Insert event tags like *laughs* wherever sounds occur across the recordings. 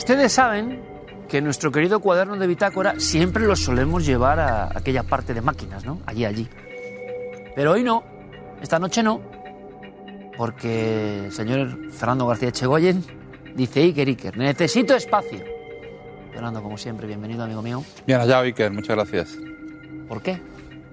Ustedes saben que nuestro querido cuaderno de bitácora siempre lo solemos llevar a aquella parte de máquinas, ¿no? Allí, allí. Pero hoy no, esta noche no, porque el señor Fernando García Echegoyen dice, Iker, Iker, necesito espacio. Fernando, como siempre, bienvenido, amigo mío. Bien hallado, Iker, muchas gracias. ¿Por qué?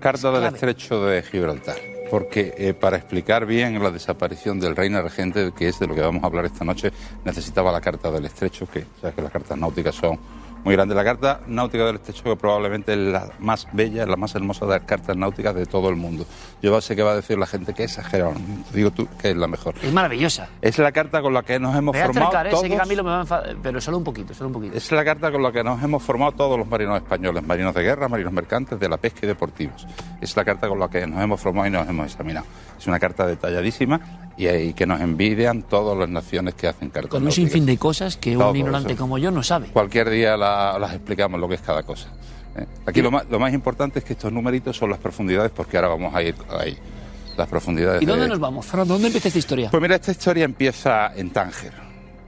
Carta del. Estrecho de Gibraltar. Porque eh, para explicar bien la desaparición del reina regente, que es de lo que vamos a hablar esta noche, necesitaba la Carta del Estrecho, que sabes que las cartas náuticas son muy grandes. La Carta Náutica del Estrecho que probablemente es la más bella, la más hermosa de las cartas náuticas de todo el mundo. Yo sé que va a decir la gente que es exagerado, digo tú que es la mejor. Es maravillosa. Es la carta con la que nos hemos Me voy a formado acercar, ¿eh? todos. sé que Camilo me va a enfadar, pero solo un poquito, solo un poquito. Es la carta con la que nos hemos formado todos los marinos españoles, marinos de guerra, marinos mercantes, de la pesca y deportivos. Es la carta con la que nos hemos formado y nos hemos examinado. Es una carta detalladísima y, y que nos envidian todas las naciones que hacen cartas. Con un sinfín de cosas que un ignorante eso. como yo no sabe. Cualquier día la- las explicamos lo que es cada cosa. ¿eh? Aquí lo más, lo más importante es que estos numeritos son las profundidades, porque ahora vamos a ir ahí. Las profundidades. ¿Y dónde de- nos vamos, Fernando? ¿Dónde empieza esta historia? Pues mira, esta historia empieza en Tánger,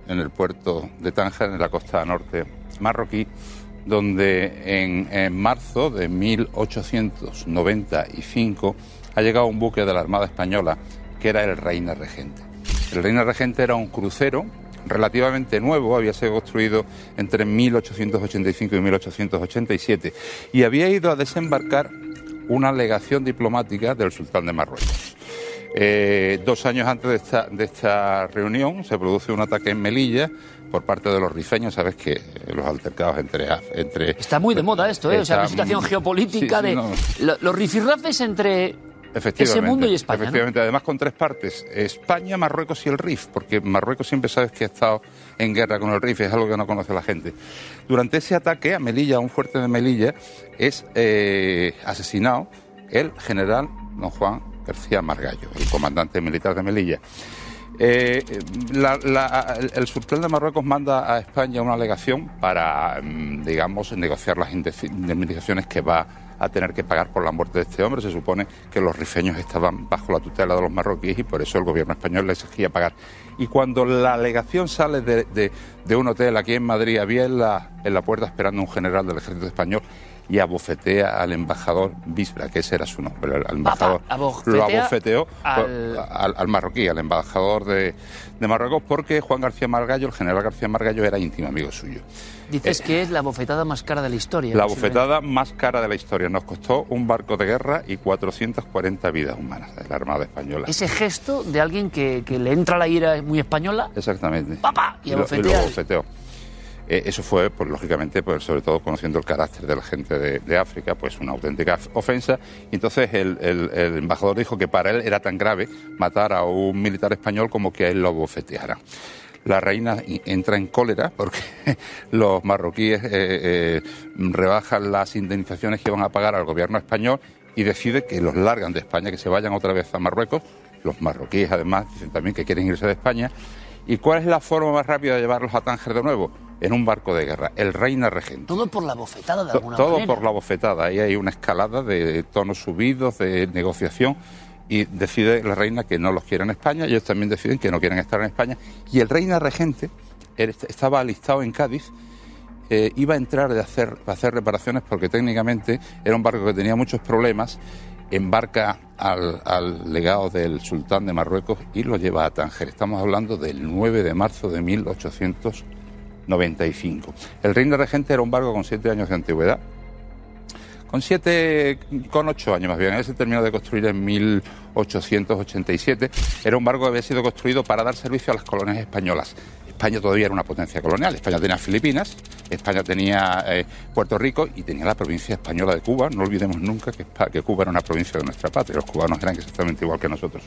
en el puerto de Tánger, en la costa norte marroquí, donde en, marzo de 1895 ha llegado un buque de la Armada Española que era el Reina Regente. El Reina Regente era un crucero relativamente nuevo, había sido construido entre 1885 y 1887 y había ido a desembarcar una legación diplomática del sultán de Marruecos. Eh, dos años antes de esta, de esta reunión se produce un ataque en Melilla por parte de los rifeños, sabes que los altercados entre... entre Está muy de moda esto, ¿eh? O sea, Está- situación geopolítica sí, de no. los rifirrafes entre ese mundo y España. ¿no? Efectivamente, además con tres partes, España, Marruecos y el RIF, porque Marruecos siempre sabes que ha estado en guerra con el RIF, es algo que no conoce la gente. Durante ese ataque a Melilla, a un fuerte de Melilla, es eh, asesinado el general don Juan García Margallo, el comandante militar de Melilla. Eh, el, sultán de Marruecos manda a España una alegación para, mm, digamos, negociar las indemnizaciones que va a tener que pagar por la muerte de este hombre. Se supone que los rifeños estaban bajo la tutela de los marroquíes y por eso el gobierno español le exigía pagar. Y cuando la alegación sale de, de- de un hotel aquí en Madrid, había en la, en la puerta esperando un general del ejército español y abofetea al embajador Bisbra, que ese era su nombre, al embajador. lo abofeteó al- al, al marroquí, al embajador de, de Marruecos, porque Juan García Margallo, el general García Margallo, era íntimo amigo suyo. Dices que es la bofetada más cara de la historia. Eh, La bofetada más cara de la historia. Nos costó un barco de guerra y 440 vidas humanas de la Armada Española. Ese gesto de alguien que, que le entra la ira muy española. Exactamente. ¡Papá! Y Y, lo, y abofetea lo al- abofeteó. Eh, eso fue, pues lógicamente, pues sobre todo conociendo el carácter de la gente de, África, pues una auténtica ofensa. Y entonces el, embajador dijo que para él era tan grave matar a un militar español como que a él lo bofeteara. La reina entra en cólera porque *laughs* los marroquíes eh, eh, rebajan las indemnizaciones que van a pagar al gobierno español y decide que los largan de España, que se vayan otra vez a Marruecos. Los marroquíes, además, dicen también que quieren irse de España. ¿Y cuál es la forma más rápida de llevarlos a Tánger de nuevo? En un barco de guerra, el Reina Regente. Todo por la bofetada de alguna Todo manera. por la bofetada. Ahí hay una escalada de tonos subidos, de negociación, y decide la reina que no los quiere en España. Ellos también deciden que no quieren estar en España. Y el Reina Regente él estaba alistado en Cádiz. eh, iba a entrar de hacer, a hacer reparaciones porque técnicamente era un barco que tenía muchos problemas. Embarca al, al legado del sultán de Marruecos y lo lleva a Tánger. Estamos hablando del 9 de marzo de 1895. El Reina Regente era un barco con siete años de antigüedad con siete, con ocho años más bien. Él se terminó de construir en 1887. Era un barco que había sido construido para dar servicio a las colonias españolas. España todavía era una potencia colonial. España tenía Filipinas, España tenía eh, Puerto Rico y tenía la provincia española de Cuba. No olvidemos nunca que, que Cuba era una provincia de nuestra patria. Los cubanos eran exactamente igual que nosotros.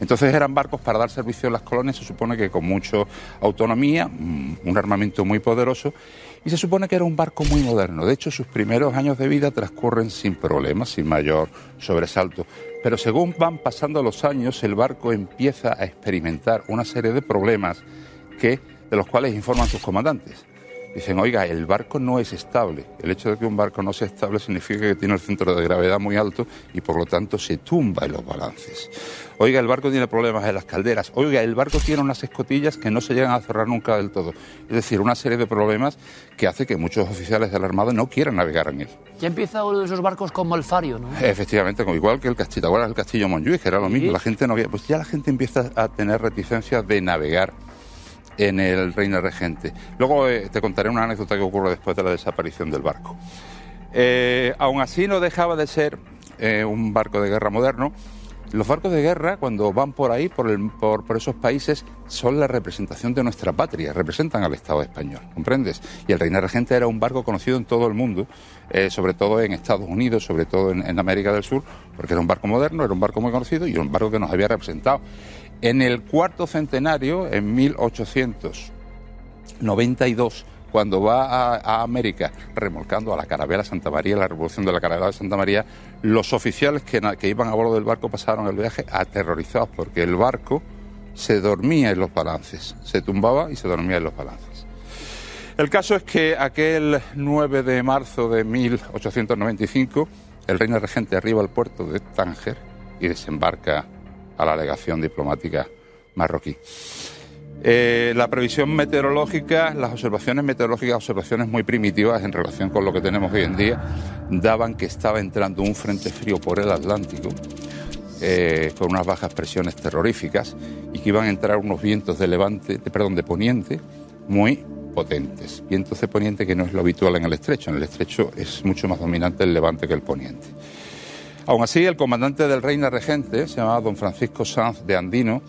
Entonces eran barcos para dar servicio a las colonias, se supone que con mucha autonomía, mm, un armamento muy poderoso y se supone que era un barco muy moderno. De hecho, sus primeros años de vida transcurren sin problemas, sin mayor sobresalto. Pero según van pasando los años, el barco empieza a experimentar una serie de problemas que, de los cuales informan sus comandantes. Dicen, oiga, el barco no es estable. El hecho de que un barco no sea estable significa que tiene el centro de gravedad muy alto y por lo tanto se tumba en los balances. Oiga, el barco tiene problemas en las calderas. Oiga, el barco tiene unas escotillas que no se llegan a cerrar nunca del todo. Es decir, una serie de problemas que hace que muchos oficiales de la Armada no quieran navegar en él. Ya empieza uno de esos barcos como el Fario, ¿no? Efectivamente, como igual que el castillo, ahora el castillo Montjuic, que era lo mismo. La gente no había- pues ya la gente empieza a tener reticencia de navegar en el Reina Regente. Luego eh, te contaré una anécdota que ocurre después de la desaparición del barco. Eh, aún así no dejaba de ser eh, un barco de guerra moderno. Los barcos de guerra, cuando van por ahí, por, el- por- esos países, son la representación de nuestra patria, representan al Estado español, ¿comprendes? Y el Reina Regente era un barco conocido en todo el mundo, sobre todo en Estados Unidos, sobre todo en, en América del Sur, porque era un barco moderno, era un barco muy conocido y un barco que nos había representado. En el cuarto centenario, en 1892, cuando va a, América remolcando a la carabela Santa María, la revolución de la carabela de Santa María, los oficiales que, que iban a bordo del barco pasaron el viaje aterrorizados porque el barco se dormía en los balances, se tumbaba y se dormía en los balances. El caso es que aquel 9 de marzo de 1895, el reino regente arriba al puerto de Tánger y desembarca a la legación diplomática marroquí. Eh, la previsión meteorológica, las observaciones meteorológicas, observaciones muy primitivas en relación con lo que tenemos hoy en día, daban que estaba entrando un frente frío por el Atlántico, eh, con unas bajas presiones terroríficas, y que iban a entrar unos vientos de levante, de, perdón, de poniente, muy potentes. Vientos de poniente que no es lo habitual en el estrecho. En el estrecho es mucho más dominante el levante que el poniente. Aún así, el comandante del Reina Regente, se llamaba don Francisco Sanz de Andino,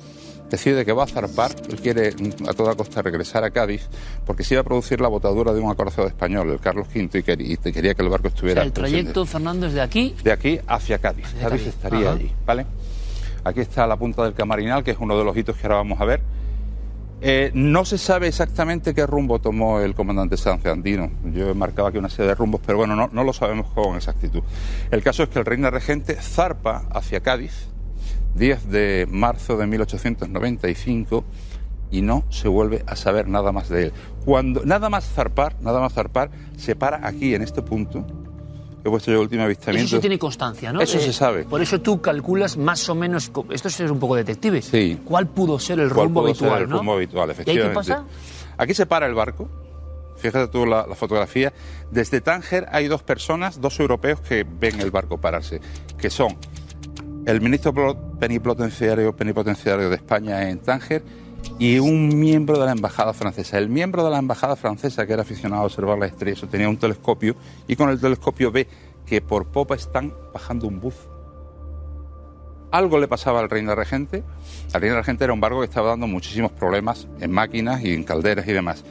decide que va a zarpar, él quiere mm, a toda costa regresar a Cádiz, porque se iba a producir la botadura de un acorazado español, el Carlos V, y quería, y quería que el barco O estuviera... sea, el trayecto, Fernando, es de aquí. De aquí hacia Cádiz. Cádiz, Cádiz. estaría Ajá. allí, ¿vale? Aquí está la punta del Camarinal, que es uno de los hitos que ahora vamos a ver. Eh, no se sabe exactamente qué rumbo tomó el comandante de Andino. Yo he marcado aquí una serie de rumbos, pero bueno, no, no lo sabemos con exactitud. El caso es que el Reina Regente zarpa hacia Cádiz, 10 de marzo de 1895, y no se vuelve a saber nada más de él. Cuando nada más zarpar, nada más zarpar, se para aquí en este punto. He puesto yo el último avistamiento. Eso se tiene constancia, ¿no? Eso Eh, se sabe. Por eso tú calculas más o menos. Esto es ser un poco detective. Sí. ¿Cuál pudo ser el ¿Cuál rumbo pudo ser habitual? el ¿no? rumbo habitual, ¿Y ahí qué efectivamente. pasa? Aquí se para el barco. Fíjate tú la, la fotografía. Desde Tánger hay dos personas, dos europeos que ven el barco pararse, que son el ministro plo- plenipotenciario, plenipotenciario de España en Tánger y un miembro de la embajada francesa. El miembro de la embajada francesa, que era aficionado a observar las estrellas, tenía un telescopio y con el telescopio ve que por popa están bajando un buzo. Algo le pasaba al Reina Regente. Al Reina Regente era un barco que estaba dando muchísimos problemas en máquinas y en calderas y demás.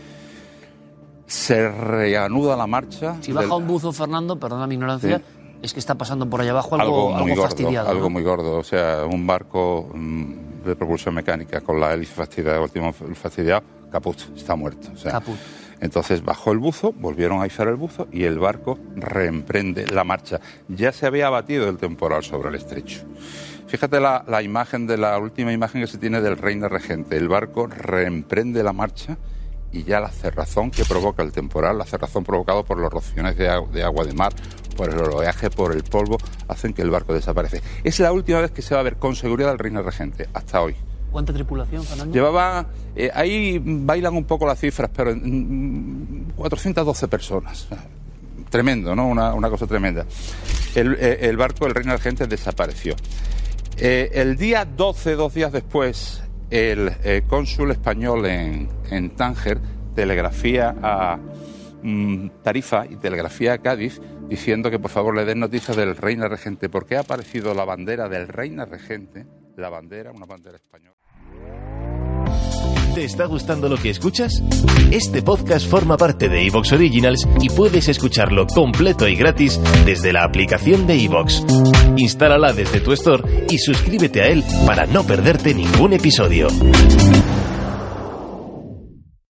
Se reanuda la marcha. Si baja del- un buzo, Fernando, perdona mi ignorancia, Sí. es que está pasando por allá abajo algo, algo muy algo gordo, fastidiado. algo ¿no? muy gordo. O sea, un barco mm, de propulsión mecánica con la hélice fastidiada, el timón fastidiado, caput, está muerto. O sea, Caput. Entonces bajó el buzo, volvieron a izar el buzo y el barco reemprende la marcha. Ya se había abatido el temporal sobre el estrecho. Fíjate la, la imagen de la última imagen que se tiene del Reina Regente. El barco reemprende la marcha y ya la cerrazón que provoca el temporal, la cerrazón provocado por los rociones de agua de mar, por el oleaje, por el polvo, hacen que el barco desaparece. Es la última vez que se va a ver con seguridad al Reina Regente, hasta hoy. ¿Cuánta tripulación, Fernando? Llevaba, eh, ahí bailan un poco las cifras, pero mm, 412 personas. Tremendo, ¿no? Una, una cosa tremenda. El, eh, el barco, el Reina Regente, desapareció. Eh, el día 12, dos días después, el cónsul español en, en Tánger telegrafía a Tarifa y telegrafía a Cádiz diciendo que por favor le den noticias del Reina Regente, porque ha aparecido la bandera del Reina Regente, la bandera, una bandera española. ¿Te está gustando lo que escuchas? Este podcast forma parte de Evox Originals y puedes escucharlo completo y gratis desde la aplicación de Evox. Instálala desde tu store y suscríbete a él para no perderte ningún episodio.